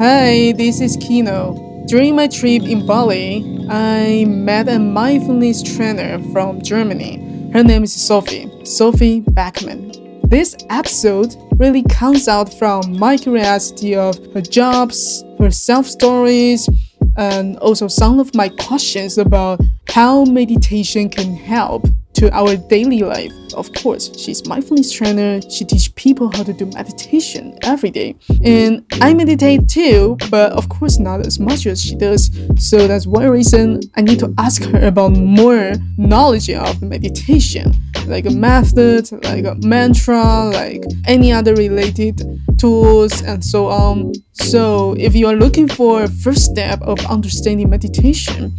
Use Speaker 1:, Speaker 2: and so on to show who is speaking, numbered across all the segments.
Speaker 1: Hi, this is Kino. During my trip in Bali, I met a mindfulness trainer from Germany. Her name is Sophie, Sophie Bachmann. This episode really comes out from my curiosity of her jobs, her self stories, and also some of my questions about how meditation can help to our daily life. Of course, she's mindfulness trainer. She teach people how to do meditation every day. And I meditate too, but of course not as much as she does. So that's one reason I need to ask her about more knowledge of meditation, like a method, like a mantra, like any other related tools and so on. So if you are looking for a first step of understanding meditation,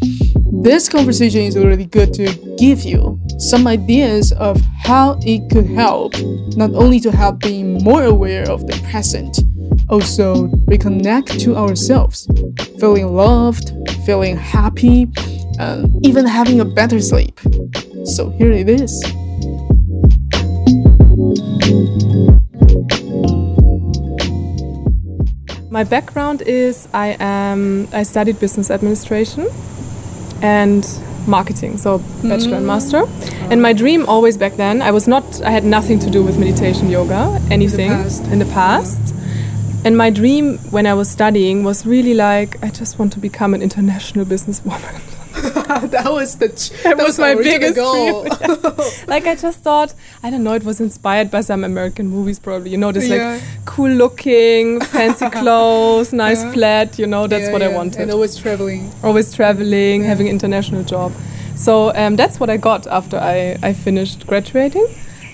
Speaker 1: this conversation is really good to give you some ideas of how it could help, not only to help being more aware of the present, also reconnect to ourselves, feeling loved, feeling happy, and even having a better sleep. So here it is.
Speaker 2: My background is I am I studied business administration and marketing, so bachelor and master. And my dream always back then, I was not, I had nothing to do with meditation, yoga, anything in the past. And my dream when I was studying was really like, I just want to become an international businesswoman.
Speaker 1: that was the
Speaker 2: that, was, my biggest goal. like I just thought, I don't know, it was inspired by some American movies probably. You know, this yeah. like cool looking, fancy clothes, nice yeah. flat. You know, that's yeah, what I wanted.
Speaker 1: And always traveling.
Speaker 2: Always traveling, having an international job. So um, that's what I got after I, I finished graduating.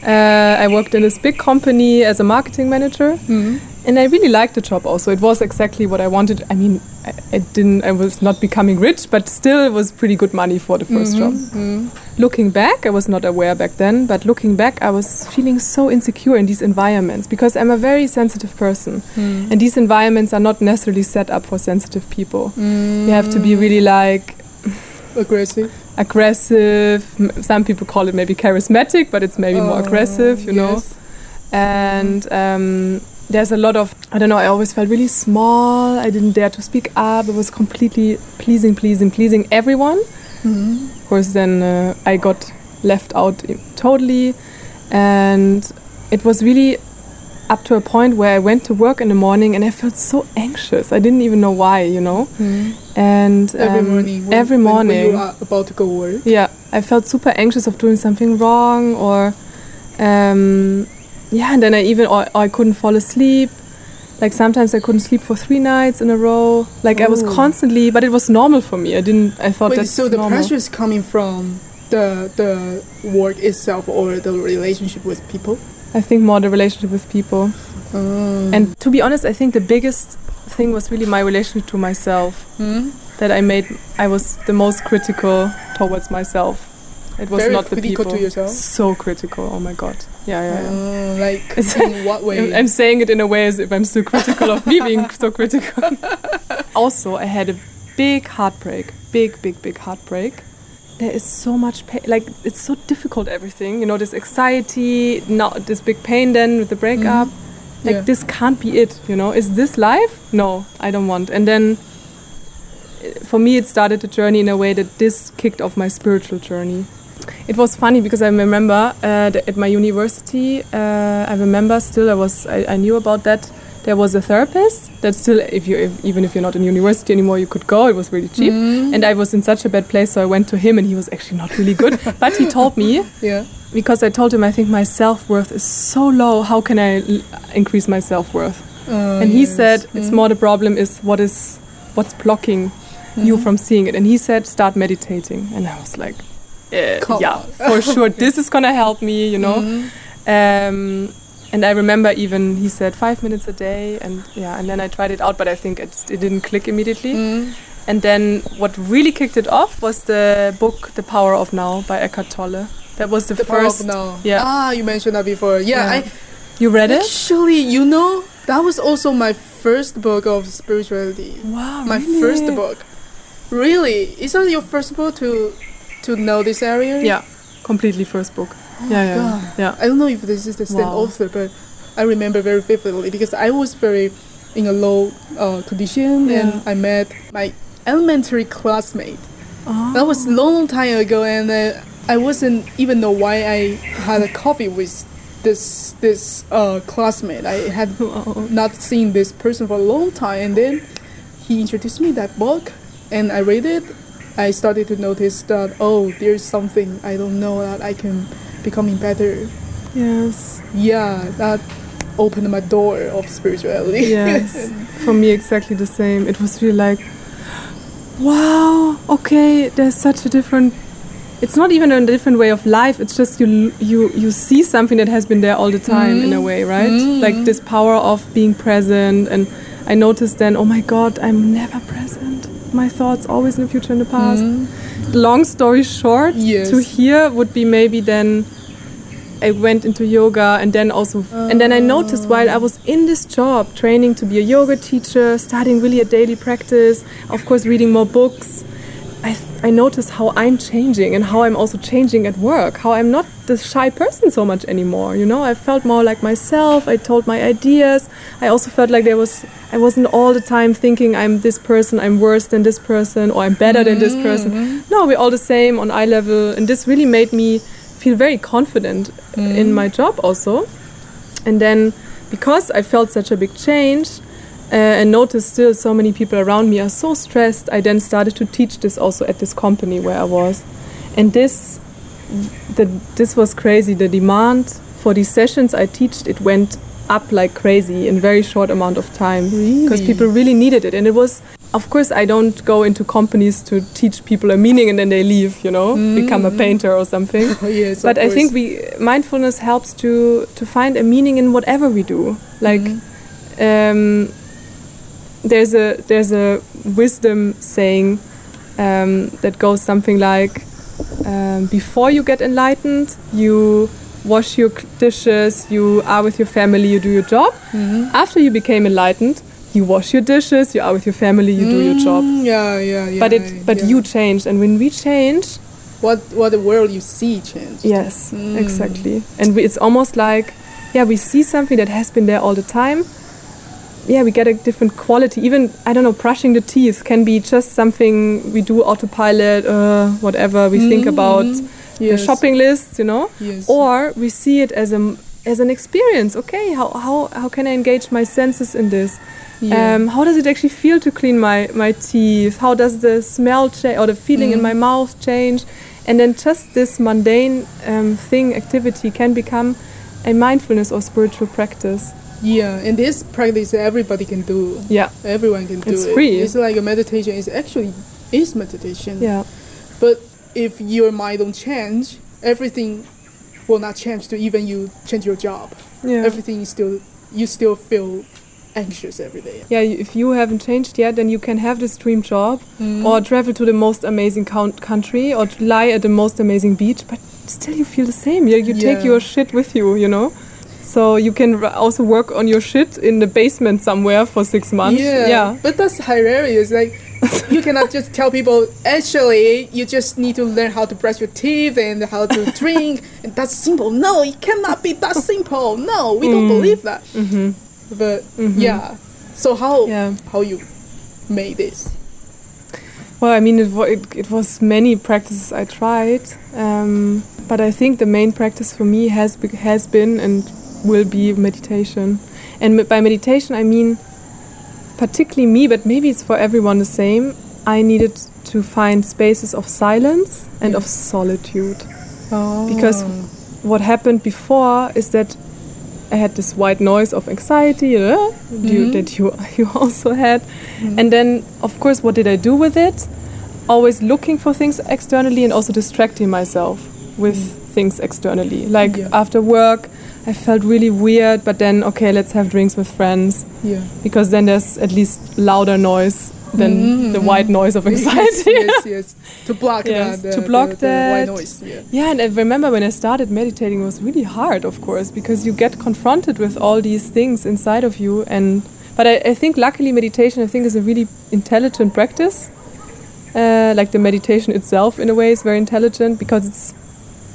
Speaker 2: Uh, I worked in this big company as a marketing manager. Mm -hmm and I really liked the job also. It was exactly what I wanted. I mean, I, I didn't, I was not becoming rich, but still it was pretty good money for the 1st mm -hmm, job. Mm -hmm. Looking back, I was not aware back then, but looking back, I was feeling so insecure in these environments because I'm a very sensitive person. Mm. And these environments are not necessarily set up for sensitive people. You have to be really like
Speaker 1: aggressive.
Speaker 2: Aggressive. Some people call it maybe charismatic, but it's maybe more oh, aggressive, you yes. know. And um, there's a lot of I don't know. I always felt really small. I didn't dare to speak up. It was completely pleasing, pleasing, pleasing everyone. Mm -hmm. Of course, then uh, I got left out totally, and it was really up to a point where I went to work in the morning and I felt so anxious. I didn't even know why, you know. Mm. And
Speaker 1: um, every morning,
Speaker 2: when, every morning, when
Speaker 1: you are about to go work.
Speaker 2: Yeah, I felt super anxious of doing something wrong or. Um, yeah, and then I even or, or I couldn't fall asleep. Like sometimes I couldn't sleep for three nights in a row. Like Ooh. I was constantly, but it was normal for me. I didn't. I thought
Speaker 1: Wait,
Speaker 2: so
Speaker 1: the
Speaker 2: normal.
Speaker 1: pressure is coming from the the work itself or the relationship with people.
Speaker 2: I think more the relationship with people. Oh. And to be honest, I think the biggest thing was really my relationship to myself. Hmm? That I made. I was the most critical towards myself it was
Speaker 1: Very
Speaker 2: not the people. So critical. Oh my god. Yeah, yeah. yeah.
Speaker 1: Uh, like in what way?
Speaker 2: I'm saying it in a way as if I'm still critical of me being so critical. also, I had a big heartbreak. Big, big, big heartbreak. There is so much pain. Like it's so difficult. Everything. You know, this anxiety. Not this big pain. Then with the breakup. Mm -hmm. Like yeah. this can't be it. You know, is this life? No, I don't want. And then for me, it started the journey in a way that this kicked off my spiritual journey it was funny because I remember uh, at my university, uh, I remember still I was I, I, knew about that. There was a therapist that still, if you if, even if you're not in university anymore, you could go. It was really cheap, mm. and I was in such a bad place, so I went to him, and he was actually not really good. but he told me,
Speaker 1: yeah,
Speaker 2: because I told him I think my self worth is so low. How can I increase my self worth? Oh, and he yes. said mm. it's more the problem is what is what's blocking mm. you from seeing it. And he said start meditating, and I was like uh, yeah, for sure, this is gonna help me, you know. Mm. Um, and I remember even he said five minutes a day, and yeah, and then I tried it out, but I think it, it didn't click immediately. Mm. And then what really kicked it off was the book The Power of Now by Eckhart Tolle. That was the,
Speaker 1: the
Speaker 2: first.
Speaker 1: Power of Now.
Speaker 2: Yeah.
Speaker 1: Ah, you mentioned that before. Yeah, yeah. I.
Speaker 2: You read
Speaker 1: it? Actually, you know, that was also my first book of spirituality.
Speaker 2: Wow.
Speaker 1: My
Speaker 2: really?
Speaker 1: first book. Really? Is that your first book to to know this area?
Speaker 2: Yeah, completely first book.
Speaker 1: Oh
Speaker 2: yeah,
Speaker 1: yeah,
Speaker 2: God. yeah.
Speaker 1: I don't know if this is the same wow. author, but I remember very vividly because I was very in a low uh, condition,
Speaker 2: Yeah.
Speaker 1: and I met my elementary classmate.
Speaker 2: Oh.
Speaker 1: That was a long, long time ago, and uh, I wasn't even know why I had a coffee with this this uh, classmate. I had not seen this person for a long time, and then he introduced me that book, and I read it. I started to notice that oh, there's something I don't know that I can becoming better.
Speaker 2: Yes.
Speaker 1: Yeah, that opened my door of spirituality.
Speaker 2: Yes. For me, exactly the same. It was really like, wow, okay, there's such a different. It's not even a different way of life. It's just you you you see something that has been there all the time in a way, right?
Speaker 1: Mm.
Speaker 2: Like this power of being present. And I noticed then, oh my God, I'm never present. My thoughts always in the future and the past. Hmm. Long story short,
Speaker 1: Yes.
Speaker 2: to here would be maybe then I went into yoga and then also and then I noticed while I was in this job training to be a yoga teacher starting really a daily practice of course reading more books I, I noticed how I'm changing and how I'm also changing at work how I'm not the shy person so much anymore you know? I felt more like myself I told my ideas. I also felt like there was I wasn't all the time thinking I'm this person I'm worse than this person or I'm better than this mm-hmm. person. No we're all the same on eye level and this really made me feel very confident in mm. my job also. And then because I felt such a big change uh, and noticed still so many people around me are so stressed, I then started to teach this also at this company where I was. And this the, this was crazy. The demand for these sessions I teached it went up like crazy in very short amount of time because
Speaker 1: Really?
Speaker 2: people really needed it and it was of course I don't go into companies to teach people a meaning and then they leave you know become a painter or something
Speaker 1: Oh, yes,
Speaker 2: but I think we mindfulness helps to to find a meaning in whatever we do. Like um, there's a there's a wisdom saying um, that goes something like um, before you get enlightened, you wash your dishes, you are with your family, you do your job. After you became enlightened, you wash your dishes, you are with your family, you do your job.
Speaker 1: Mm, Yeah, yeah, yeah.
Speaker 2: But it but
Speaker 1: yeah.
Speaker 2: you changed, and when we change,
Speaker 1: what what the world you see changes
Speaker 2: Yes,
Speaker 1: Mm.
Speaker 2: exactly. And we, it's almost like, yeah, we see something that has been there all the time. Yeah, we get a different quality. Even I don't know, brushing the teeth can be just something we do autopilot, uh, whatever we think about the
Speaker 1: Mm.
Speaker 2: Shopping list, you know.
Speaker 1: Yes.
Speaker 2: Or we see it as a as an experience. Okay, how how how can I engage my senses in this?
Speaker 1: Yeah.
Speaker 2: Um, how does it actually feel to clean my, my teeth? How does the smell change or the feeling in my
Speaker 1: Mm.
Speaker 2: mouth change? And then just this mundane um, thing, activity, can become a mindfulness or spiritual practice.
Speaker 1: Yeah, and this practice everybody can do.
Speaker 2: Yeah,
Speaker 1: Everyone can do
Speaker 2: It's
Speaker 1: it.
Speaker 2: free.
Speaker 1: It's like a meditation. It's actually is meditation.
Speaker 2: yeah,
Speaker 1: But if your mind don't change, everything will not change. To even you change your job,
Speaker 2: yeah.
Speaker 1: everything is still you still feel anxious every day.
Speaker 2: yeah, if you haven't changed yet, then you can have this dream job
Speaker 1: Mm.
Speaker 2: or travel to the most amazing count- country or lie at the most amazing beach, but still you feel the same. You, you take your shit with you, you know? So you can r- also work on your shit in the basement somewhere for six months.
Speaker 1: Yeah,
Speaker 2: yeah.
Speaker 1: but that's hilarious. Like, you cannot just tell people. Actually, you just need to learn how to brush your teeth and how to drink, and that's simple. No, it cannot be that simple. No, we don't
Speaker 2: Mm.
Speaker 1: believe that.
Speaker 2: Mm-hmm.
Speaker 1: But
Speaker 2: Mhm.
Speaker 1: yeah, so how
Speaker 2: Yeah.
Speaker 1: how you made this?
Speaker 2: Well, I mean, it, it, it was many practices I tried, um, but I think the main practice for me has be, has been and will be meditation. And by meditation, I mean particularly me, but maybe it's for everyone the same. I needed to find spaces of silence and of solitude.
Speaker 1: Oh.
Speaker 2: Because what happened before is that I had this white noise of anxiety uh, you,
Speaker 1: Mhm.
Speaker 2: that you you also had, and then of course, what did I do with it? Always looking for things externally and also distracting myself with things externally. Like
Speaker 1: Yeah.
Speaker 2: after work, I felt really weird, but then okay, let's have drinks with friends
Speaker 1: yeah.
Speaker 2: because then there's at least louder noise than
Speaker 1: Mhm,
Speaker 2: the
Speaker 1: mhm.
Speaker 2: white noise of anxiety.
Speaker 1: yes, yes, yes. To block
Speaker 2: Yes,
Speaker 1: that.
Speaker 2: to block
Speaker 1: the, the white noise. Yeah.
Speaker 2: Yeah, and I remember when I started meditating, it was really hard, of course, because you get confronted with all these things inside of you. And but I, I think luckily meditation, I think, is a really intelligent practice. Uh, like the meditation itself, in a way, is very intelligent because it's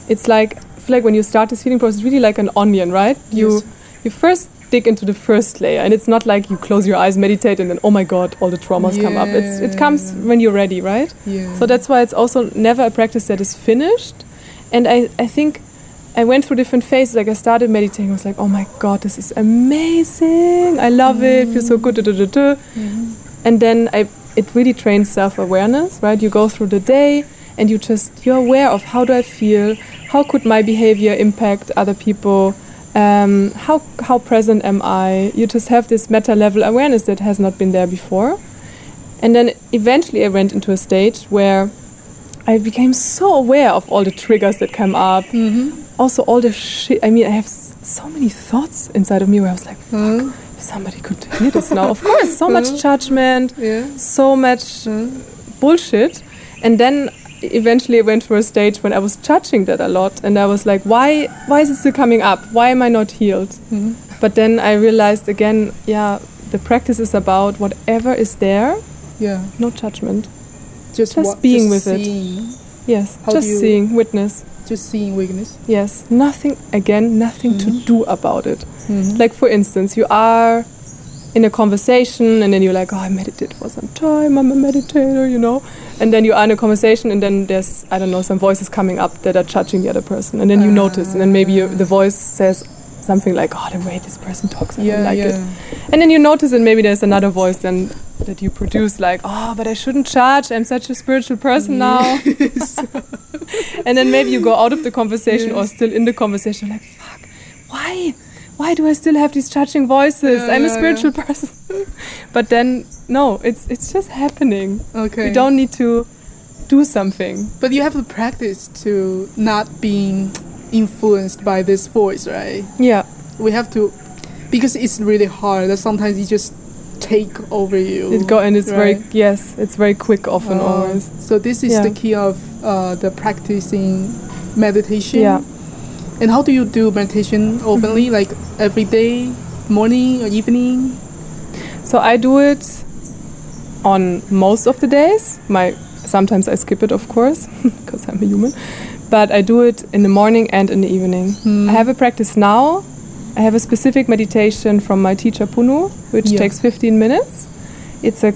Speaker 2: it's like feel like when you start this healing process, it's really like an onion, right? You
Speaker 1: Yes.
Speaker 2: you first dig into the first layer, and it's not like you close your eyes, meditate, and then oh my god, all the traumas come up. It's it comes when you're ready, right?
Speaker 1: Yeah.
Speaker 2: So that's why it's also never a practice that is finished. And I, I think I went through different phases. Like I started meditating, I was like, oh my god, this is amazing. I love it, feels so good. Da, da, da. And then I it really trains self-awareness, right? You go through the day and you just you're aware of how do I feel? How could my behavior impact other people? Um, how how present am I? You just have this meta level awareness that has not been there before. And then eventually I went into a stage where I became so aware of all the triggers that come up.
Speaker 1: Mhm.
Speaker 2: Also, all the shit. I mean, I have so many thoughts inside of me where I was like,
Speaker 1: Huh?
Speaker 2: if somebody could hear this now. Of course, so much
Speaker 1: Mhm.
Speaker 2: judgment,
Speaker 1: Yeah.
Speaker 2: so much
Speaker 1: Huh?
Speaker 2: bullshit. And then eventually I went through a stage when I was judging that a lot. And I was like, why, why is it still coming up? Why am I not healed?
Speaker 1: Mhm.
Speaker 2: But then I realized again, yeah, the practice is about whatever is there,
Speaker 1: Yeah.
Speaker 2: no judgment.
Speaker 1: Just,
Speaker 2: Just
Speaker 1: what,
Speaker 2: being
Speaker 1: just
Speaker 2: with it. Yes,
Speaker 1: How
Speaker 2: just seeing, witness.
Speaker 1: Just seeing weakness.
Speaker 2: Yes, nothing, again, nothing
Speaker 1: Mhm.
Speaker 2: to do about it.
Speaker 1: Mhm.
Speaker 2: Like, for instance, you are in a conversation and then you're like, oh, I meditate for some time, I'm a meditator, you know? And then you are in a conversation and then there's, I don't know, some voices coming up that are judging the other person. And then you notice, and then maybe you, the voice says something like, oh, the way this person talks, I
Speaker 1: yeah,
Speaker 2: don't like
Speaker 1: yeah.
Speaker 2: it. And then you notice, and maybe there's another voice then that you produce, like, oh, but I shouldn't judge. I'm such a spiritual person now. and then maybe you go out of the conversation or still in the conversation, like, fuck, why? Why do I still have these judging voices?
Speaker 1: Yeah,
Speaker 2: I'm a
Speaker 1: yeah,
Speaker 2: spiritual person. but then, no, it's it's just happening.
Speaker 1: Okay.
Speaker 2: You don't need to do something.
Speaker 1: But you have to practice to not being influenced by this voice, right?
Speaker 2: Yeah,
Speaker 1: We have to, because it's really hard. That sometimes it just take over you.
Speaker 2: it go and it's very yes, it's very quick often
Speaker 1: Uh,
Speaker 2: always.
Speaker 1: So this is
Speaker 2: Yeah.
Speaker 1: the key of uh, the practicing meditation.
Speaker 2: Yeah.
Speaker 1: And how do you do meditation openly?
Speaker 2: Mm-hmm.
Speaker 1: Like every day, morning or evening?
Speaker 2: So I do it on most of the days. My sometimes I skip it, of course, because I'm a human. But I do it in the morning and in the evening.
Speaker 1: Hmm.
Speaker 2: I have a practice now. I have a specific meditation from my teacher Punu, which
Speaker 1: Yeah.
Speaker 2: takes 15 minutes. It's a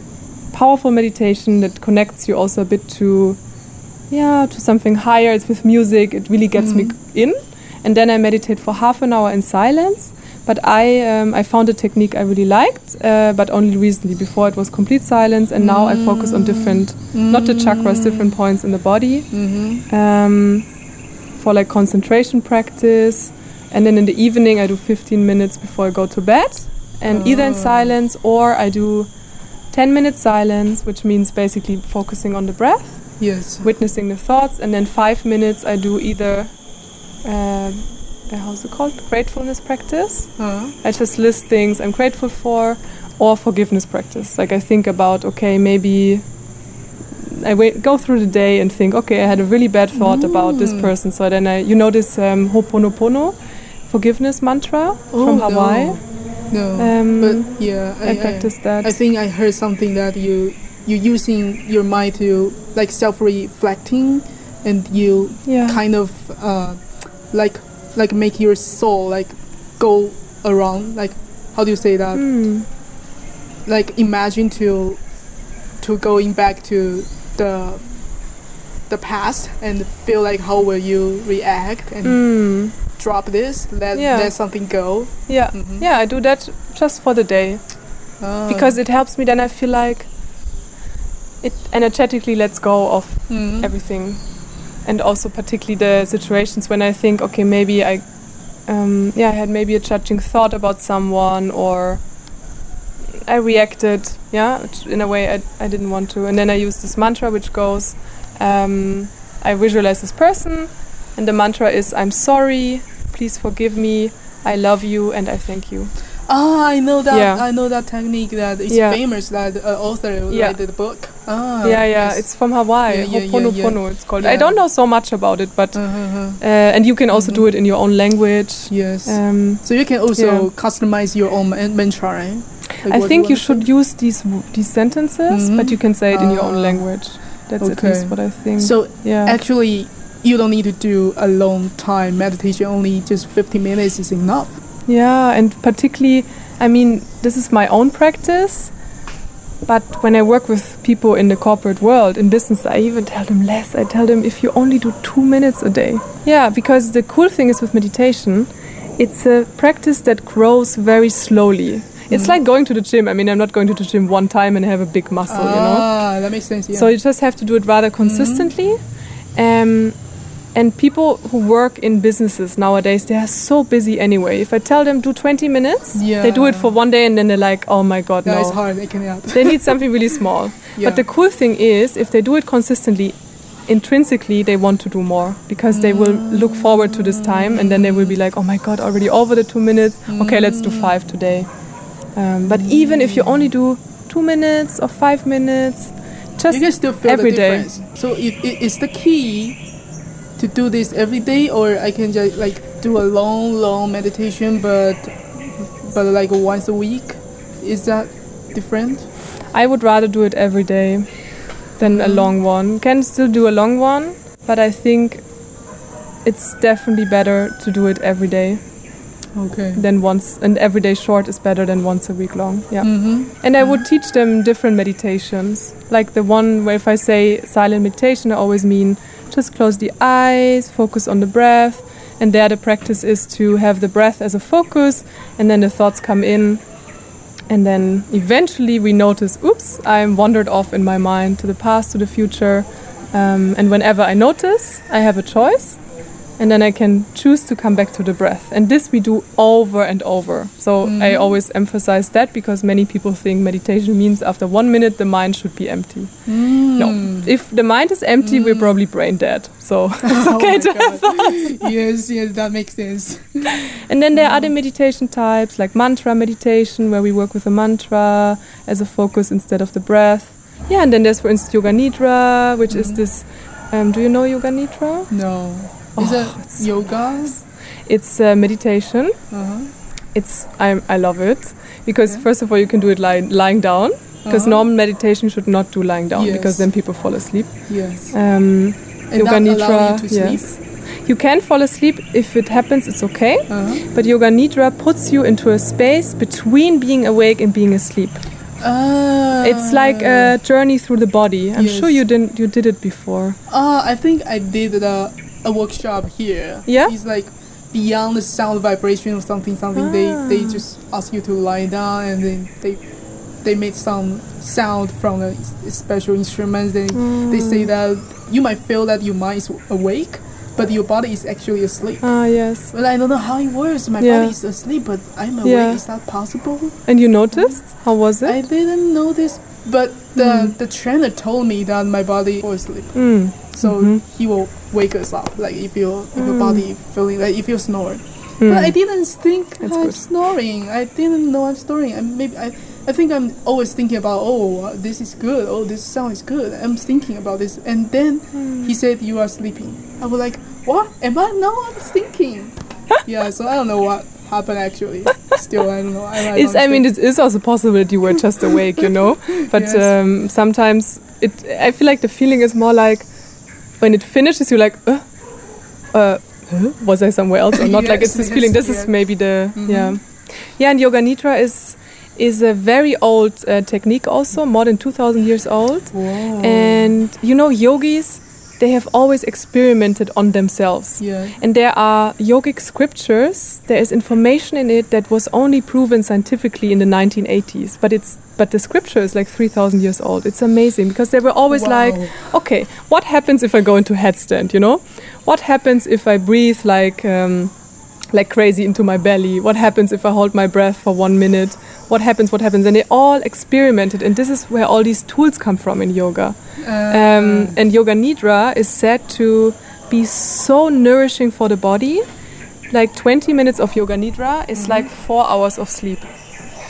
Speaker 2: powerful meditation that connects you also a bit to, yeah, to something higher. It's with music. It really gets me
Speaker 1: Mhm.
Speaker 2: in. And then I meditate for half an hour in silence. But I, um, I found a technique I really liked, uh, but only recently. Before it was complete silence, and now I focus on different, not the chakras, different points in the body
Speaker 1: Mm-hmm.
Speaker 2: um, for like concentration practice. And then in the evening, I do 15 minutes before I go to bed, and either in
Speaker 1: Oh.
Speaker 2: silence or I do 10 minutes silence, which means basically focusing on the breath,
Speaker 1: Yes.
Speaker 2: witnessing the thoughts, and then five minutes I do either. Uh, how's it called? Gratefulness practice.
Speaker 1: Uh,
Speaker 2: I just list things I'm grateful for, or forgiveness practice. Like I think about, okay, maybe I wait, go through the day and think, okay, I had a really bad thought about this
Speaker 1: Mm.
Speaker 2: person. So then I, you know, this um, Ho'oponopono forgiveness mantra from
Speaker 1: Oh,
Speaker 2: Hawaii.
Speaker 1: no.
Speaker 2: Um,
Speaker 1: but yeah,
Speaker 2: I, practice that.
Speaker 1: I think I heard something that you you using your mind to like self-reflecting, and you
Speaker 2: yeah.
Speaker 1: kind of uh, like like make your soul like go around like how do you say that
Speaker 2: Hmm.
Speaker 1: like imagine to to going back to the the past and feel like how will you react and
Speaker 2: Hmm.
Speaker 1: drop this let
Speaker 2: Yeah.
Speaker 1: let something go
Speaker 2: Yeah.
Speaker 1: Mhm.
Speaker 2: Yeah, I do that just for the day
Speaker 1: Ah.
Speaker 2: because it helps me. Then I feel like it energetically lets go of
Speaker 1: Mhm.
Speaker 2: everything and also particularly the situations when i think okay maybe i um, yeah i had maybe a judging thought about someone or i reacted yeah in a way I, I didn't want to. And then i use this mantra which goes um, i visualize this person and the mantra is i'm sorry please forgive me i love you and i thank you
Speaker 1: Ah, I know that.
Speaker 2: Yeah.
Speaker 1: I know that technique that is
Speaker 2: Yeah.
Speaker 1: famous. That uh, author
Speaker 2: Yeah.
Speaker 1: wrote the book. Ah,
Speaker 2: yeah yeah
Speaker 1: yes.
Speaker 2: it's from hawaii
Speaker 1: Yeah, yeah,
Speaker 2: Ho'oponopono it's called i don't know so much about it but
Speaker 1: Uh-huh.
Speaker 2: uh, and you can also
Speaker 1: Mhm.
Speaker 2: do it in your own language
Speaker 1: Yes.
Speaker 2: um,
Speaker 1: so you can also customize your own man- mantra, right? Like
Speaker 2: I think you should use these w- these sentences,
Speaker 1: Mhm.
Speaker 2: but you can say it in your own
Speaker 1: Ah.
Speaker 2: language. That's at
Speaker 1: Okay.
Speaker 2: least what I think.
Speaker 1: So
Speaker 2: yeah,
Speaker 1: actually, you don't need to do a long time meditation. Only just 15 minutes is enough.
Speaker 2: Yeah, and particularly, I mean, this is my own practice. But when I work with people in the corporate world, in business, I even tell them less. I tell them if you only do two minutes a day. Yeah, because the cool thing is with meditation, it's a practice that grows very slowly. It's like going to the gym. I mean, I'm not going to the gym one time and have a big muscle, you know?
Speaker 1: Ah, that makes sense. Yeah.
Speaker 2: So you just have to do it rather consistently. Um, and people who work in businesses nowadays, they are so busy anyway. If I tell them do 20 minutes, they do it for one day and then they're like, oh my god,
Speaker 1: that
Speaker 2: no.
Speaker 1: is hard it out.
Speaker 2: They need something really small.
Speaker 1: Yeah.
Speaker 2: But the cool thing is, if they do it consistently, intrinsically they want to do more because they will look forward to this time and then they will be like, oh my god, already over the two minutes. Okay, let's do five today. Um, but even if you only do two minutes or five minutes, just
Speaker 1: you can still feel
Speaker 2: every
Speaker 1: the
Speaker 2: day.
Speaker 1: difference. So if it is the key to do this every day, or I can just like do a long, long meditation, but but like once a week. Is that different?
Speaker 2: I would rather do it every day than a long one. Can still do a long one, but I think it's definitely better to do it every day
Speaker 1: Okay.
Speaker 2: than once. And every day short is better than once a week long. Yeah.
Speaker 1: Mm-hmm.
Speaker 2: And I would teach them different meditations. Like the one where if I say silent meditation, I always mean close the eyes, focus on the breath. And there the practice is to have the breath as a focus and then the thoughts come in. And then eventually we notice, oops, I'm wandered off in my mind to the past, to the future. Um, and whenever I notice, I have a choice. And then I can choose to come back to the breath. And this we do over and over. So I mm-hmm. always emphasize that because many people think meditation means after one minute the mind should be empty. Mm. No. If the mind is empty, we're mm. probably brain dead. So it's okay oh to have thoughts.
Speaker 1: yes, yes, that makes sense.
Speaker 2: And then there are other meditation types like mantra meditation, where we work with a mantra as a focus instead of the breath. Yeah, and then there's, for instance, Yoga Nidra, which is mm-hmm. this. Um, do you know Yoga Nidra?
Speaker 1: No. Is
Speaker 2: Oh,
Speaker 1: it
Speaker 2: it's so
Speaker 1: yoga?
Speaker 2: It's uh, meditation.
Speaker 1: Uh-huh.
Speaker 2: It's I I love it because first of all you can do it lying lying down because
Speaker 1: Uh-huh.
Speaker 2: normal meditation should not do lying down
Speaker 1: Yes.
Speaker 2: because then people fall asleep.
Speaker 1: Yes.
Speaker 2: Um,
Speaker 1: And
Speaker 2: yoga Nidra,
Speaker 1: you to sleep?
Speaker 2: yes. You can fall asleep if it happens. It's okay.
Speaker 1: Uh-huh.
Speaker 2: But Yoga Nidra puts you into a space between being awake and being asleep.
Speaker 1: Ah.
Speaker 2: It's like a journey through the body. I'm sure you didn't you did it before.
Speaker 1: Uh, I think I did a, a workshop here.
Speaker 2: Yeah?
Speaker 1: It's like beyond the sound vibration or something, something. They they
Speaker 2: Ah.
Speaker 1: just ask you to lie down and then they they make some sound from a special instruments. They they
Speaker 2: Mm.
Speaker 1: say that you might feel that your mind is awake, but your body is actually asleep.
Speaker 2: Ah yes.
Speaker 1: Well, I don't know how it works. My
Speaker 2: Yeah.
Speaker 1: body is asleep, but I'm awake.
Speaker 2: Yeah.
Speaker 1: Is that possible?
Speaker 2: And you noticed? How was it?
Speaker 1: I didn't notice, but the
Speaker 2: Mm.
Speaker 1: the trainer told me that my body was asleep.
Speaker 2: Mm.
Speaker 1: So
Speaker 2: Mhm.
Speaker 1: he will wake us up, like if your if your
Speaker 2: Mm.
Speaker 1: body feeling like if you snore.
Speaker 2: Mm.
Speaker 1: But I didn't think
Speaker 2: That's
Speaker 1: I'm
Speaker 2: good.
Speaker 1: snoring. I didn't know I'm snoring. I maybe I, I think I'm always thinking about oh this is good. Oh this sound is good. I'm thinking about this, and then
Speaker 2: Mm.
Speaker 1: he said you are sleeping. I was like what? Am I? No, I'm thinking. yeah. So I don't know what happened actually. Still I don't know. I, I,
Speaker 2: It's, I mean, it is also possible that you were just awake, you know. But
Speaker 1: Yes.
Speaker 2: um, sometimes it. I feel like the feeling is more like when it finishes, you're like, uh, uh, huh? was I somewhere else or not? like it's this
Speaker 1: yes,
Speaker 2: feeling. This
Speaker 1: yes.
Speaker 2: is maybe the
Speaker 1: Mhm.
Speaker 2: yeah, yeah. And Yoga Nidra is is a very old uh, technique, also more than two thousand years old.
Speaker 1: Whoa.
Speaker 2: And you know, yogis, they have always experimented on themselves.
Speaker 1: yeah.
Speaker 2: And there are yogic scriptures. There is information in it that was only proven scientifically in the 1980s, but it's but the scripture is like 3,000 years old. It's amazing because they were always
Speaker 1: Wow.
Speaker 2: like, okay, what happens if I go into headstand? You know, what happens if I breathe like um, like crazy into my belly? What happens if I hold my breath for one minute? What happens? What happens? And they all experimented, and this is where all these tools come from in yoga. Um, and Yoga Nidra is said to be so nourishing for the body. Like 20 minutes of Yoga Nidra is like four hours of sleep.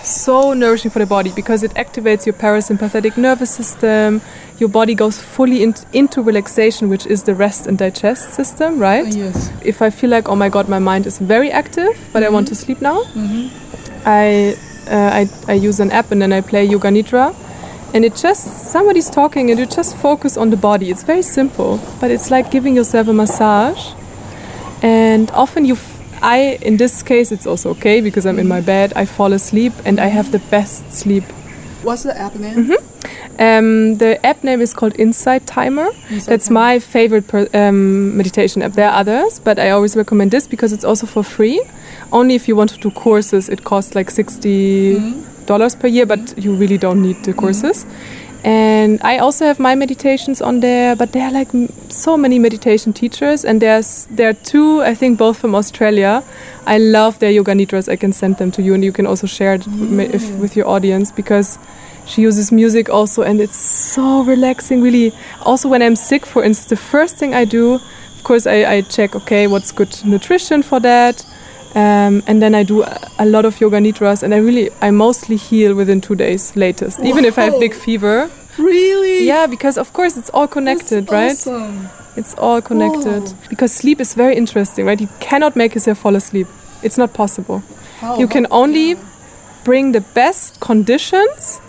Speaker 2: So nourishing for the body because it activates your parasympathetic nervous system. Your body goes fully in- into relaxation, which is the rest and digest system, right?
Speaker 1: yes.
Speaker 2: If I feel like, oh my god, my mind is very active, but I want to sleep now,
Speaker 1: Mm-hmm.
Speaker 2: I, uh, I I use an app and then I play Yoga Nidra, and it just somebody's talking and you just focus on the body. It's very simple, but it's like giving yourself a massage. And often you, I, in this case, it's also okay because I'm in my bed. I fall asleep and I have the best sleep.
Speaker 1: What's the app name?
Speaker 2: Mm-hmm. Um, the app name is called Insight Timer.
Speaker 1: Insight
Speaker 2: That's
Speaker 1: Timer.
Speaker 2: my favorite per, um, meditation app. There are others, but I always recommend this because it's also for free. Only if you want to do courses, it costs like sixty dollars per year, but you really don't need the courses. And I also have my meditations on there, but there are like m- so many meditation teachers, and there's there are two, I think, both from Australia. I love their yoga nidras. I can send them to you, and you can also share it ma- mm. if, with your audience because she uses music also, and it's so relaxing. Really, also when I'm sick, for instance, the first thing I do, of course, I, I check okay, what's good nutrition for that. Um, and then I do a, lot of yoga nidras, and I really, I mostly heal within two days latest, even if I have big fever.
Speaker 1: Really?
Speaker 2: Yeah, because of course it's all
Speaker 1: That's
Speaker 2: connected, right?
Speaker 1: awesome.
Speaker 2: It's all connected.
Speaker 1: Wow.
Speaker 2: Because sleep is very interesting, right? You cannot make yourself fall asleep. It's not possible.
Speaker 1: How-
Speaker 2: You can only
Speaker 1: yeah.
Speaker 2: bring the best conditions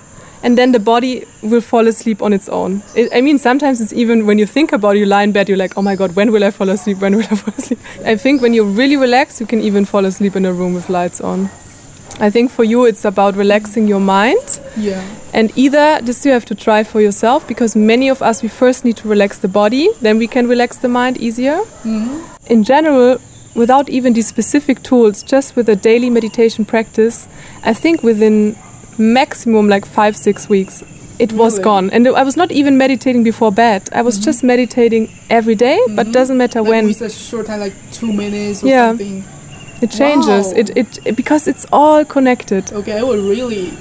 Speaker 2: and then the body will fall asleep on its own. It, I mean, sometimes it's even when you think about it, you lie in bed, you're like, oh my god, when will I fall asleep? When will I fall asleep? I think when you're really relaxed, you can even fall asleep in a room with lights on. I think for you, it's about relaxing your mind.
Speaker 1: Yeah.
Speaker 2: And either this you have to try for yourself because many of us we first need to relax the body, then we can relax the mind easier.
Speaker 1: Mm-hmm.
Speaker 2: In general, without even these specific tools, just with a daily meditation practice, I think within maximum like five, six weeks, it was
Speaker 1: Really?
Speaker 2: gone. And I was not even meditating before bed. I was mm-hmm. just meditating every day, but
Speaker 1: Mhm.
Speaker 2: doesn't matter
Speaker 1: Like
Speaker 2: when.
Speaker 1: It's a short time, like two minutes or
Speaker 2: Yeah.
Speaker 1: something.
Speaker 2: It changes.
Speaker 1: Wow.
Speaker 2: It, it, it because it's all connected.
Speaker 1: Okay, I will really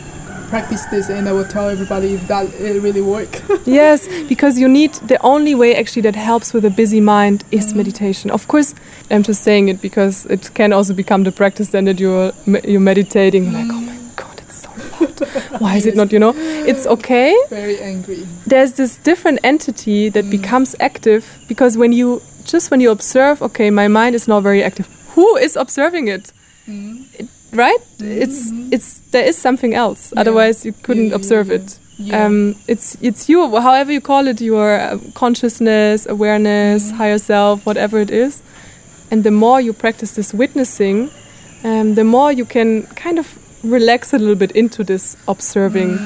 Speaker 1: practice this, and I will tell everybody if that it really work.
Speaker 2: yes, because you need the only way actually that helps with a busy mind is mm-hmm. meditation. Of course, I'm just saying it because it can also become the practice then that you're you're meditating like oh Why is it not? You know, it's okay.
Speaker 1: Very angry.
Speaker 2: There's this different entity that becomes active because when you just when you observe, okay, my mind is now very active. Who is observing it? It- right? It's it's there is something else.
Speaker 1: Yeah.
Speaker 2: Otherwise, you couldn't
Speaker 1: yeah,
Speaker 2: observe
Speaker 1: yeah.
Speaker 2: it. Um, it's it's you, however you call it, your uh, consciousness, awareness, higher self, whatever it is. And the more you practice this witnessing, um, the more you can kind of relax a little bit into this observing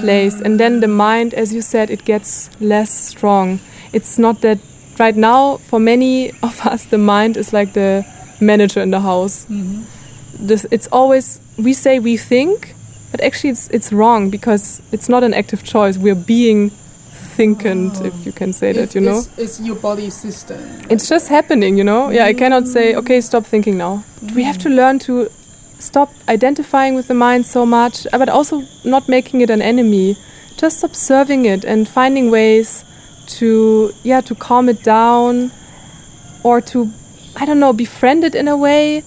Speaker 2: place. And then the mind, as you said, it gets less strong. It's not that right now, for many of us, the mind is like the manager in the house
Speaker 1: Mhm.
Speaker 2: this it's always we say we think but actually it's it's wrong because it's not an active choice we're being thinkend
Speaker 1: Oh.
Speaker 2: if you can say
Speaker 1: it's,
Speaker 2: that you know
Speaker 1: it's, it's your body system.
Speaker 2: it's just happening you know yeah i cannot say okay stop thinking now we have to learn to stop identifying with the mind so much uh, but also not making it an enemy just observing it and finding ways to yeah to calm it down or to i don't know befriend it in a way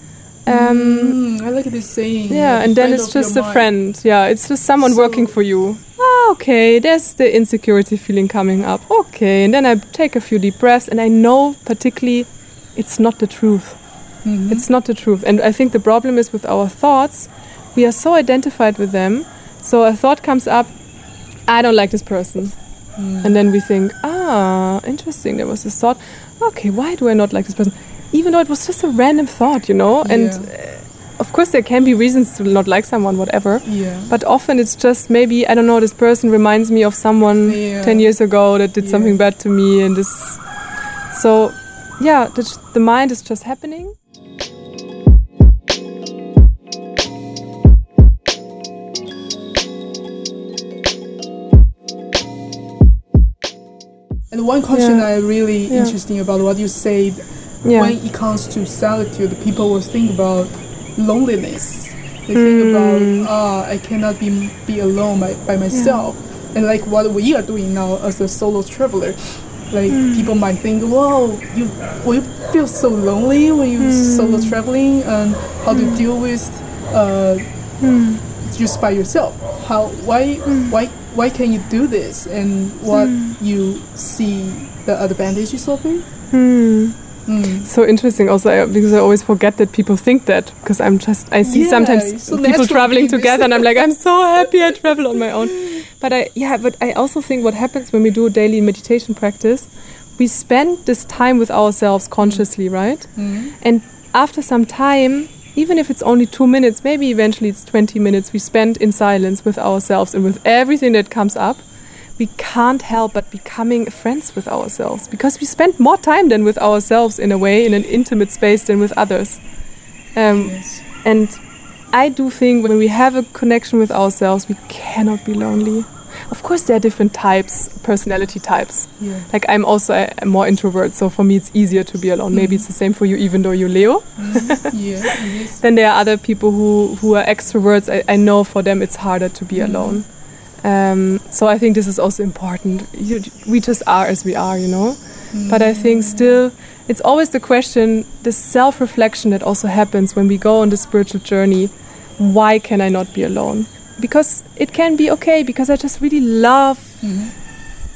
Speaker 2: um,
Speaker 1: Mm, I like this saying.
Speaker 2: yeah,
Speaker 1: like,
Speaker 2: and then it's just a
Speaker 1: mind.
Speaker 2: friend. Yeah, it's just someone
Speaker 1: So-
Speaker 2: working for you. Ah, okay, there's the insecurity feeling coming up. Okay, and then I take a few deep breaths, and I know particularly it's not the truth.
Speaker 1: Mhm.
Speaker 2: It's not the truth. And I think the problem is with our thoughts, we are so identified with them. So a thought comes up, I don't like this person.
Speaker 1: Mm.
Speaker 2: And then we think, ah, interesting, there was this thought. Okay, why do I not like this person? Even though it was just a random thought, you know? And uh, of course, there can be reasons to not like someone, whatever.
Speaker 1: Yeah.
Speaker 2: But often it's just maybe, I don't know, this person reminds me of someone
Speaker 1: Yeah.
Speaker 2: 10 years ago that did
Speaker 1: Yeah.
Speaker 2: something bad to me. And this. So, yeah, the, the mind is just happening.
Speaker 1: And one question
Speaker 2: Yeah.
Speaker 1: I really
Speaker 2: Yeah.
Speaker 1: interesting about what you said
Speaker 2: Yeah.
Speaker 1: when it comes to solitude, people will think about loneliness. They think
Speaker 2: Hmm.
Speaker 1: about ah, I cannot be be alone by, by myself. And like what we are doing now as a solo traveler, like
Speaker 2: Hmm.
Speaker 1: people might think, "Wow, you will you feel so lonely when you
Speaker 2: Hmm.
Speaker 1: solo traveling, and how to deal with uh,
Speaker 2: Hmm.
Speaker 1: just by yourself? How why why why can you do this? And what you see the advantages of it?
Speaker 2: Hmm.
Speaker 1: Mm.
Speaker 2: So interesting also I, because I always forget that people think that because I'm just I see
Speaker 1: Yeah,
Speaker 2: sometimes
Speaker 1: so
Speaker 2: people traveling together and I'm like I'm so happy I travel on my own but I yeah but I also think what happens when we do daily meditation practice we spend this time with ourselves consciously right
Speaker 1: Mm.
Speaker 2: and after some time, even if it's only two minutes, maybe eventually it's 20 minutes, we spend in silence with ourselves and with everything that comes up, we can't help but becoming friends with ourselves because we spend more time than with ourselves in a way, in an intimate space than with others. Um,
Speaker 1: Yes.
Speaker 2: and I do think when we have a connection with ourselves, we cannot be lonely. Of course, there are different types, personality types.
Speaker 1: Yeah.
Speaker 2: Like I'm also a, a more introvert, so for me it's easier to be alone. Maybe it's the same for you, even though you're Leo.
Speaker 1: Mm-hmm. Yeah.
Speaker 2: Then there are other people who, who are extroverts. I, I know for them it's harder to be mm-hmm. alone. Um, so I think this is also important. You, we just are as we are, you know. But I think mm-hmm. still, it's always the question, the self-reflection that also happens when we go on the spiritual journey. Why can I not be alone? Because it can be okay. Because I just really love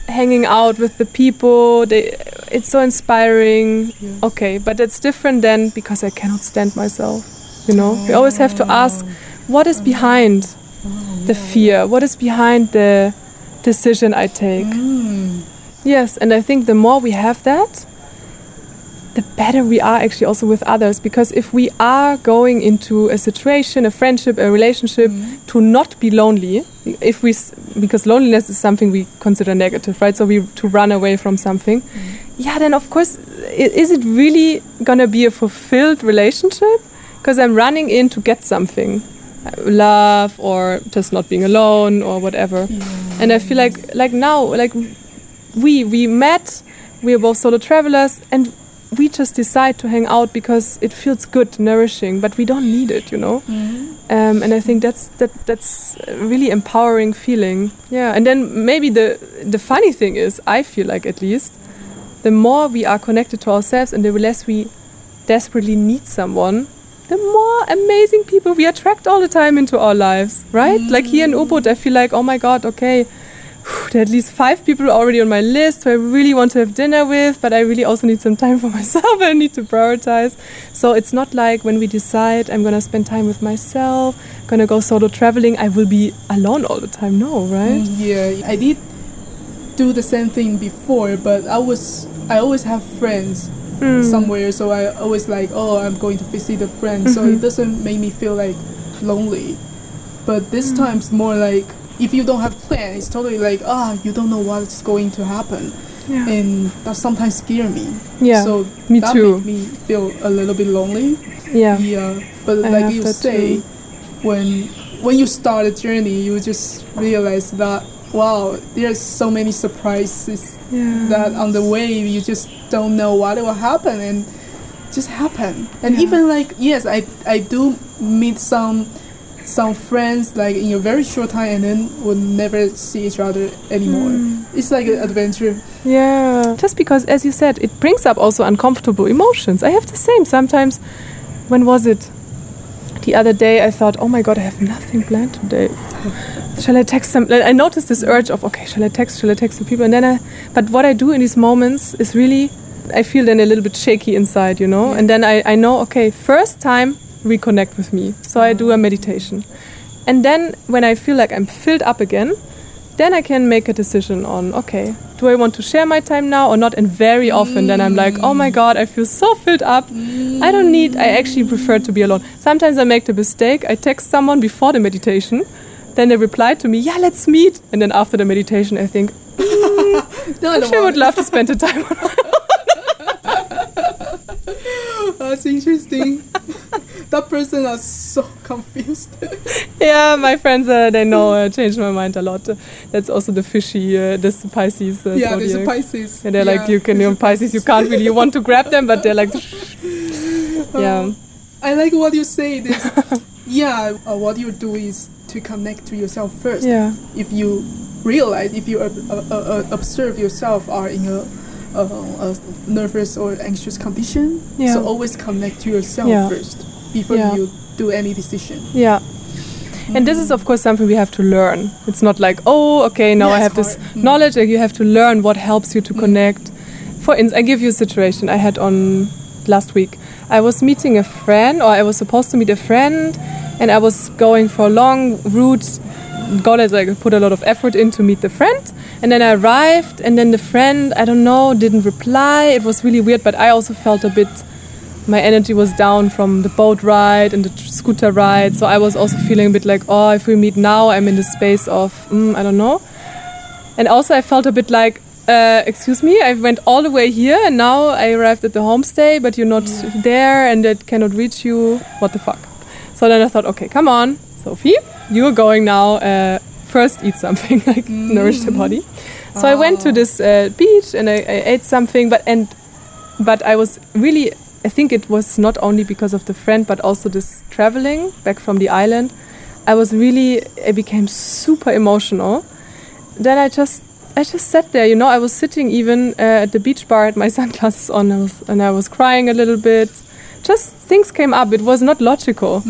Speaker 2: hanging out with the people. They, it's so inspiring.
Speaker 1: Yes.
Speaker 2: Okay, but it's different than because I cannot stand myself. You know, we always have to ask, what is behind the fear? What is behind the decision I take?
Speaker 1: Mm.
Speaker 2: Yes, and I think the more we have that, the better we are actually also with others. Because if we are going into a situation, a friendship, a relationship, to not be lonely, if we, because loneliness is something we consider negative, right? So we to run away from something. Yeah, then of course, i- is it really gonna be a fulfilled relationship? Because I'm running in to get something, uh, love or just not being alone or whatever. And I feel like like now, like we we met, we are both solo travelers, and we just decide to hang out because it feels good, nourishing, but we don't need it, you know. Um, and I think that's that that's a really empowering feeling. Yeah, and then maybe the the funny thing is, I feel like at least, the more we are connected to ourselves and the less we desperately need someone, the more amazing people we attract all the time into our lives, right? Like here in Ubud, I feel like, oh my god, okay, there are at least five people already on my list who I really want to have dinner with, but I really also need some time for myself. I need to prioritize. So it's not like when we decide I'm gonna spend time with myself, gonna go solo traveling, I will be alone all the time. No, right?
Speaker 1: Mm, yeah, I did do the same thing before, but I was I always have friends mm. somewhere, so I always like, oh, I'm going to visit a friend, so it mm-hmm. doesn't make me feel like lonely. But this mm. time it's more like if you don't have plan, it's totally like ah, you don't know what's going to happen,
Speaker 2: Yeah.
Speaker 1: and that sometimes scare me.
Speaker 2: Yeah,
Speaker 1: so
Speaker 2: me
Speaker 1: that
Speaker 2: too.
Speaker 1: make me feel a little bit lonely.
Speaker 2: Yeah.
Speaker 1: Yeah, but
Speaker 2: I
Speaker 1: like you say,
Speaker 2: too.
Speaker 1: when when you start a journey, you just realize that wow, there's so many surprises
Speaker 2: Yeah.
Speaker 1: that on the way you just don't know what will happen and just happen. And
Speaker 2: Yeah.
Speaker 1: even like yes, I I do meet some some friends like in a very short time and then we'll never see each other anymore.
Speaker 2: Mm.
Speaker 1: It's like an adventure.
Speaker 2: Yeah. Just because, as you said, it brings up also uncomfortable emotions. I have the same sometimes. When was it? The other day, I thought, oh my god, I have nothing planned today. Shall I text some? I noticed this urge of, okay, shall I text? Shall I text the people? And then I, but what I do in these moments is really, I feel then a little bit shaky inside, you know. And then I, I know, okay, first time reconnect with me. So I do a meditation, and then when I feel like I'm filled up again, then I can make a decision on okay, do I want to share my time now or not? And very often, then I'm like, oh my mm. god, I feel so filled up. I don't need. I actually prefer to be alone. Sometimes I make the mistake. I text someone before the meditation, then they reply to me, yeah, let's meet. And then after the meditation, I think hmm,
Speaker 1: No, I
Speaker 2: actually I would love to spend the time.
Speaker 1: That's interesting. that person is so confused.
Speaker 2: yeah, my friends, uh, they know. Uh, changed my mind a lot. Uh, that's also the fishy, uh, this Pisces. Uh,
Speaker 1: yeah, there's a. Pisces.
Speaker 2: And they're like, you can, you Pisces, you can't really, you want to grab them, but they're like, yeah.
Speaker 1: I like what you say. This, yeah, uh, what you do is to connect to yourself first.
Speaker 2: Yeah.
Speaker 1: If you realize, if you observe yourself are in a, uh, a nervous or anxious condition,
Speaker 2: Yeah.
Speaker 1: so always connect to yourself
Speaker 2: Yeah.
Speaker 1: first before
Speaker 2: Yeah.
Speaker 1: you do any decision.
Speaker 2: Yeah. And this is, of course, something we have to learn. It's not like, oh, okay, now I have this
Speaker 1: hard. Mm.
Speaker 2: knowledge. Like you have to learn what helps you to connect. For instance, I give you a situation I had on last week. I was meeting a friend, or I was supposed to meet a friend, and I was going for a long route. Got it, like put a lot of effort in to meet the friend, and then I arrived, and then the friend, I don't know, didn't reply. It was really weird, but I also felt a bit my energy was down from the boat ride and the scooter ride. So I was also feeling a bit like, oh, if we meet now, I'm in the space of, mm, I don't know. And also, I felt a bit like, uh, excuse me, I went all the way here and now I arrived at the homestay, but you're not there and it cannot reach you. What the fuck? So then I thought, okay, come on, Sophie, you're going now. Uh, first, eat something, like nourish the body. So I went to this uh, beach and I, I ate something, but and but I was really I think it was not only because of the friend but also this traveling back from the island. I was really I became super emotional. Then I just I just sat there, you know. I was sitting even uh, at the beach bar at my sunglasses on, I was, and I was crying a little bit. Just things came up. It was not logical,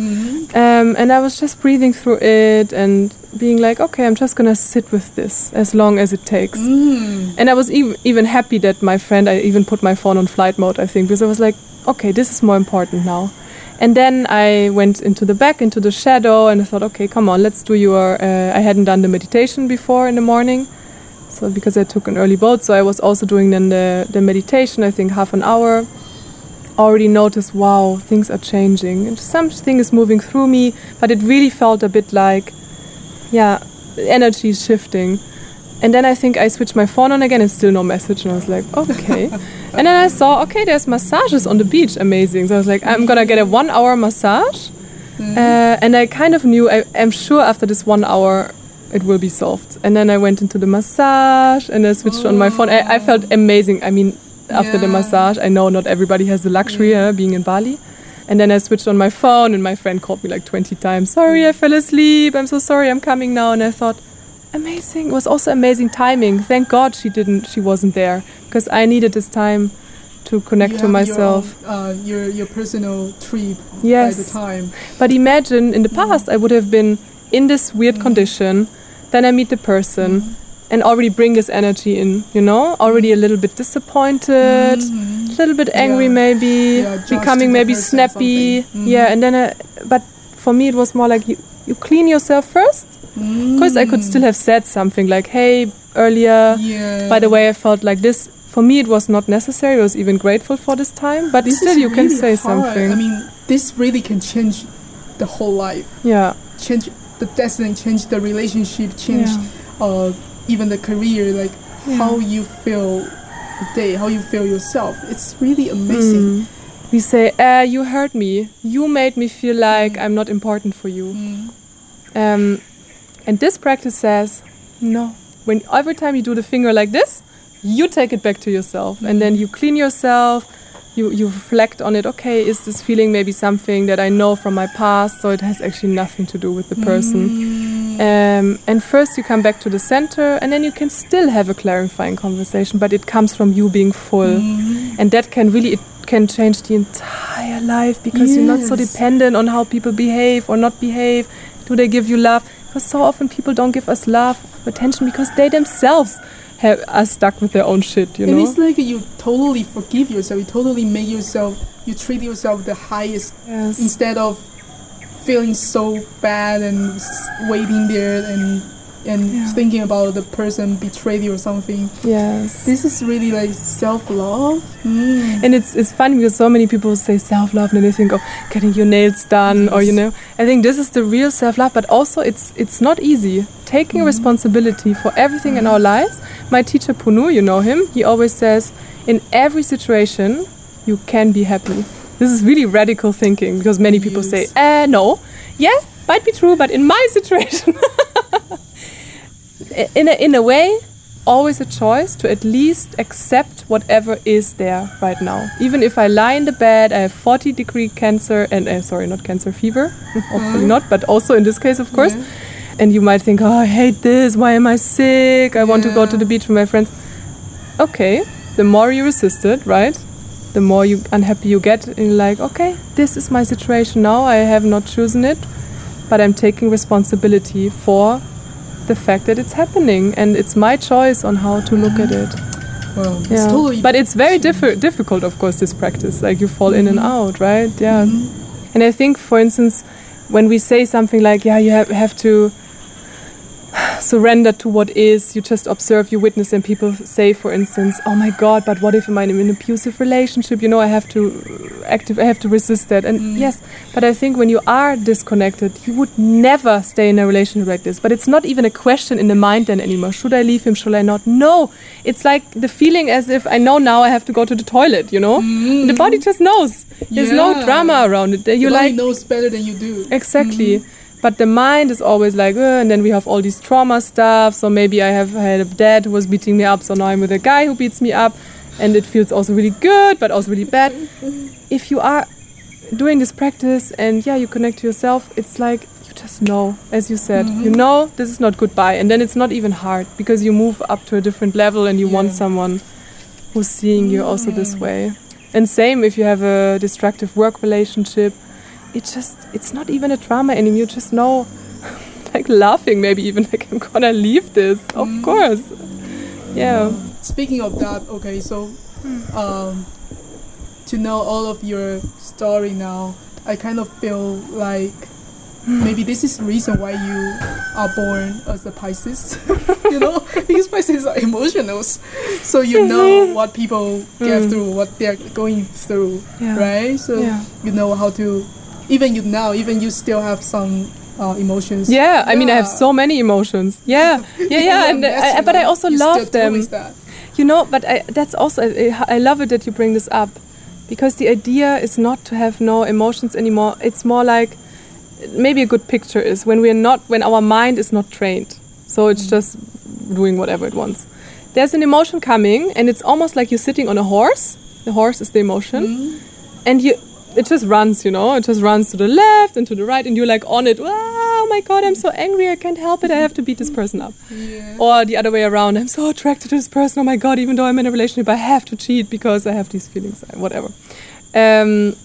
Speaker 2: um, and I was just breathing through it and being like, okay, I'm just gonna sit with this as long as it takes. And I was even even happy that my friend. I even put my phone on flight mode. I think because I was like, okay, this is more important now. And then I went into the back, into the shadow, and I thought, okay, come on, let's do your. Uh, I hadn't done the meditation before in the morning, so because I took an early boat, so I was also doing then the, the meditation. I think half an hour. Already noticed, wow, things are changing, and something is moving through me. But it really felt a bit like, yeah, energy is shifting. And then I think I switched my phone on again, and still no message. And I was like, okay. and then I saw, okay, there's massages on the beach, amazing. So I was like, I'm gonna get a one-hour massage. Uh, and I kind of knew, I, I'm sure after this one hour, it will be solved. And then I went into the massage and I switched on my phone. I, I felt amazing. I mean, after the massage, I know not everybody has the luxury uh, being in Bali. And then I switched on my phone, and my friend called me like 20 times. Sorry, I fell asleep. I'm so sorry. I'm coming now. And I thought, amazing. It was also amazing timing. Thank God she didn't. She wasn't there because I needed this time to connect
Speaker 1: You
Speaker 2: to myself.
Speaker 1: Your, own, uh, your your personal trip
Speaker 2: Yes.
Speaker 1: by the time.
Speaker 2: But imagine in the past, I would have been in this weird condition. Then I meet the person and already bring this energy in, you know, already a little bit disappointed, a little bit angry,
Speaker 1: Yeah.
Speaker 2: maybe
Speaker 1: Yeah,
Speaker 2: becoming maybe snappy.
Speaker 1: Mhm.
Speaker 2: Yeah, and then, I, but for me, it was more like you, you clean yourself first. Because I could still have said something like, hey, earlier,
Speaker 1: Yeah.
Speaker 2: by the way, I felt like this. For me, it was not necessary. I was even grateful for this time. But
Speaker 1: this
Speaker 2: still, you can say
Speaker 1: hard.
Speaker 2: something.
Speaker 1: I mean, this really can change the whole life.
Speaker 2: yeah.
Speaker 1: Change the destiny, change the relationship, change uh, even the career. Like
Speaker 2: Yeah.
Speaker 1: how you feel the day, how you feel yourself. It's really amazing.
Speaker 2: Mm. We say, uh, you hurt me. You made me feel like I'm not important for you.
Speaker 1: Mm.
Speaker 2: Um, and this practice says, no. When every time you do the finger like this, you take it back to yourself, and then you clean yourself. You you reflect on it. Okay, is this feeling maybe something that I know from my past? So it has actually nothing to do with the person. Um, and first you come back to the center, and then you can still have a clarifying conversation, but it comes from you being full, and that can really it can change the entire life because you're not so dependent on how people behave or not behave. Do they give you love? Because so often people don't give us love, attention, because they themselves have, are stuck with their own shit. You
Speaker 1: and
Speaker 2: know.
Speaker 1: it's like you totally forgive yourself. You totally make yourself. You treat yourself the highest
Speaker 2: yes.
Speaker 1: instead of feeling so bad and waiting there and and
Speaker 2: Yeah.
Speaker 1: thinking about the person betrayed you or something.
Speaker 2: Yes.
Speaker 1: This is really like self love. Mm.
Speaker 2: And it's it's funny because so many people say self love and then they think of getting your nails done or you know. I think this is the real self love, but also it's it's not easy taking responsibility for everything in our lives. My teacher Punu, you know him, he always says in every situation you can be happy. This is really radical thinking because many people say, uh no, yeah, might be true, but in my situation in a, in a way, always a choice to at least accept whatever is there right now. Even if I lie in the bed, I have 40 degree cancer, and uh, sorry, not cancer, fever, hopefully not, but also in this case, of course.
Speaker 1: Yeah.
Speaker 2: And you might think, oh, I hate this. Why am I sick? I want to go to the beach with my friends. Okay, the more you resist it, right? The more you unhappy you get, and you're like, okay, this is my situation now. I have not chosen it, but I'm taking responsibility for the fact that it's happening, and it's my choice on how to look at it.
Speaker 1: Well, it's
Speaker 2: Yeah.
Speaker 1: totally.
Speaker 2: but it's very diffi- difficult, of course, this practice. Like you fall in and mm-hmm. out, right? Yeah. Mm-hmm. And I think, for instance, when we say something like, "Yeah, you have, have to surrender to what is. You just observe, you witness, and people say, for instance, "Oh my God, but what if I'm in an abusive relationship? You know, I have to active, I have to resist that." And
Speaker 1: Mm.
Speaker 2: yes, but I think when you are disconnected, you would never stay in a relationship like this. But it's not even a question in the mind then anymore. Should I leave him? Should I not? No, it's like the feeling as if I know now I have to go to the toilet. You know, the body just knows. There's no
Speaker 1: Mm.
Speaker 2: Drama around it. You like
Speaker 1: knows better than you do.
Speaker 2: Exactly. But the mind is always like, "Ugh," and then we have all these trauma stuff. So maybe I have had a dad who was beating me up, so now I'm with a guy who beats me up, and it feels also really good, but also really bad. If you are doing this practice and yeah, you connect to yourself, it's like you just know, as you said, you mm-hmm. know this is not goodbye, and then it's not even hard because you move up to a different level and you want someone who's seeing you also this way. And same if you have a destructive work relationship, it just it's not even a drama anymore. You just know, like laughing, maybe even like I'm gonna leave this. Of course, yeah.
Speaker 1: Speaking of that, okay, so um, to know all of your story now, I kind of feel like maybe this is the reason why you are born as a Pisces. you know, because Pisces are emotionals, so you know what people get
Speaker 2: Mm.
Speaker 1: through, what they're going through,
Speaker 2: Yeah.
Speaker 1: right? So
Speaker 2: Yeah.
Speaker 1: you know how to. Even you now, even you still have some uh, emotions.
Speaker 2: Yeah, I mean, I have so many emotions. Yeah, yeah, yeah, and uh, I, uh, but I also love them. You know, but I, that's also I, I love it that you bring this up because the idea is not to have no emotions anymore. It's more like maybe a good picture is when we're not when our mind is not trained. So it's mm-hmm. just doing whatever it wants. There's an emotion coming and it's almost like you're sitting on a horse. The horse is the emotion. Mm-hmm. And you it just runs, you know, it just runs to the left and to the right and you're like on it. Oh my god, I'm so angry, I can't help it, I have to beat this person up.
Speaker 1: Yeah.
Speaker 2: or the other way around. I'm so attracted to this person. Oh my god even though i'm in a relationship i have to cheat because i have these feelings. Uh, whatever. Um,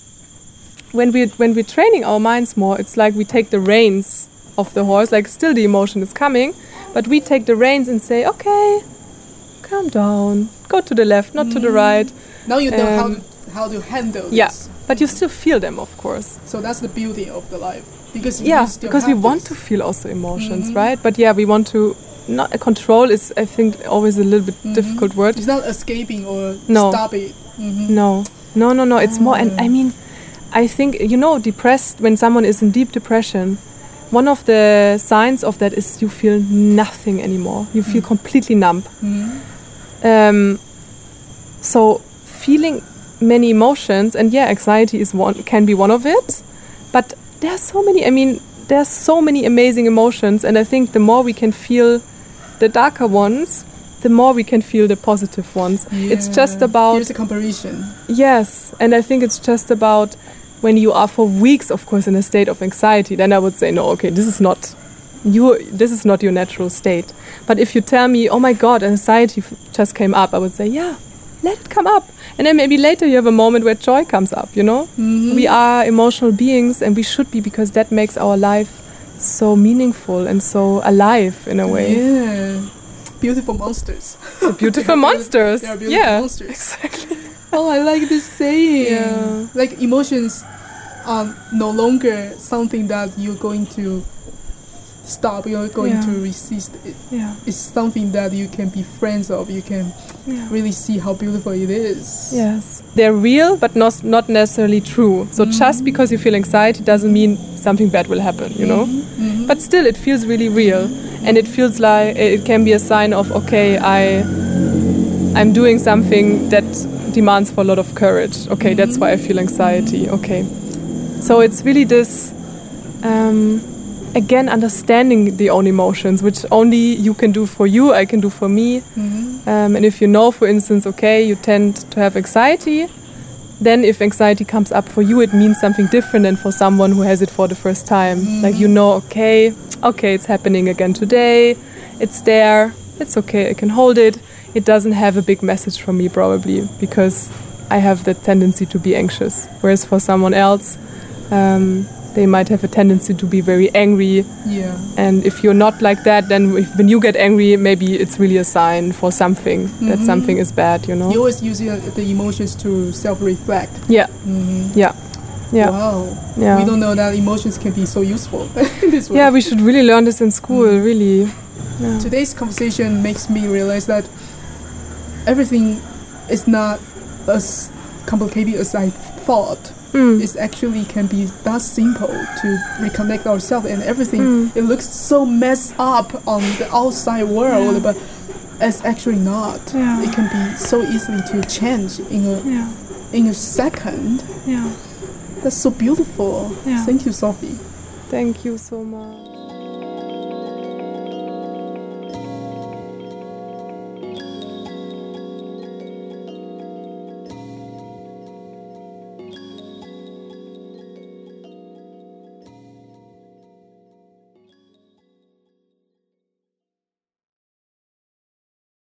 Speaker 2: when we when we're training our minds more it's like we take the reins of the horse. Like still the emotion is coming but we take the reins and say okay calm down. Go to the left not to the right.
Speaker 1: Now you know how
Speaker 2: Um,
Speaker 1: to how to handle
Speaker 2: yeah
Speaker 1: this.
Speaker 2: but you still feel them of course
Speaker 1: So that's the beauty of the life because
Speaker 2: yeah
Speaker 1: still
Speaker 2: because we
Speaker 1: have
Speaker 2: want to feel also emotions
Speaker 1: Mhm.
Speaker 2: right but yeah we want to not control is i think always a little bit
Speaker 1: Mhm.
Speaker 2: difficult word
Speaker 1: It's not escaping or
Speaker 2: No.
Speaker 1: stop it. Mhm.
Speaker 2: No, no, no, no. It's more, and I mean, I think you know, depressed when someone is in deep depression. One of the signs of that is you feel nothing anymore. You feel completely numb.
Speaker 1: Mhm.
Speaker 2: Um, so feeling many emotions, and yeah, anxiety is one can be one of it. But there are so many. I mean, there are so many amazing emotions, and I think the more we can feel the darker ones, the more we can feel the positive ones. It's just about
Speaker 1: Here's a comparison.
Speaker 2: Yes, and I think it's just about when you are for weeks, of course, in a state of anxiety. Then I would say, no, okay, this is not you. This is not your natural state. But if you tell me, oh my God, anxiety just came up, I would say, yeah, let it come up. And then maybe later you have a moment where joy comes up. You know,
Speaker 1: Mhm.
Speaker 2: we are emotional beings, and we should be because that makes our life so meaningful and so alive in a way.
Speaker 1: Yeah. Beautiful monsters.
Speaker 2: Beautiful monsters.
Speaker 1: They are beautiful
Speaker 2: yeah,
Speaker 1: monsters.
Speaker 2: exactly.
Speaker 1: Oh, I like this saying.
Speaker 2: Yeah.
Speaker 1: Like emotions are no longer something that you're going to stop. You're going
Speaker 2: Yeah.
Speaker 1: to resist. It,
Speaker 2: Yeah,
Speaker 1: it's something that you can be friends of. You can
Speaker 2: yeah.
Speaker 1: really see how beautiful it is.
Speaker 2: Yes. They're real, but not, not necessarily true. So just because you feel anxiety doesn't mean something bad will happen, you know?
Speaker 1: Mhm.
Speaker 2: But still, it feels really real. And it feels like it can be a sign of, okay, I, I'm doing something that demands for a lot of courage. Okay, that's why I feel anxiety. Okay. So it's really this, um, again, understanding the own emotions, which only you can do for you, I can do for me.
Speaker 1: Mhm.
Speaker 2: Um, and if you know, for instance, okay, you tend to have anxiety, then if anxiety comes up for you, it means something different than for someone who has it for the first time. Like you know, okay, okay, it's happening again today, it's there, it's okay, I can hold it. It doesn't have a big message from me, probably, because I have the tendency to be anxious. Whereas for someone else, um, they might have a tendency to be very angry
Speaker 1: Yeah.
Speaker 2: and if you're not like that, then if, when you get angry, maybe it's really a sign for something that
Speaker 1: Mhm.
Speaker 2: something is bad, you know?
Speaker 1: You always use the emotions to self-reflect.
Speaker 2: yeah,
Speaker 1: Mhm.
Speaker 2: yeah, yeah,
Speaker 1: Wow.
Speaker 2: yeah.
Speaker 1: We don't know that emotions can be so useful this
Speaker 2: yeah, we should really learn this in school, really. Yeah.
Speaker 1: Today's conversation makes me realize that everything is not as complicated as I thought.
Speaker 2: Mm.
Speaker 1: It actually can be that simple to reconnect ourselves and everything.
Speaker 2: Mm.
Speaker 1: It looks so messed up on the outside world,
Speaker 2: Yeah.
Speaker 1: but it's actually not.
Speaker 2: Yeah.
Speaker 1: It can be so easily to change in a
Speaker 2: Yeah.
Speaker 1: in a second.
Speaker 2: Yeah.
Speaker 1: That's so beautiful.
Speaker 2: Yeah.
Speaker 1: Thank you, Sophie.
Speaker 2: Thank you so much.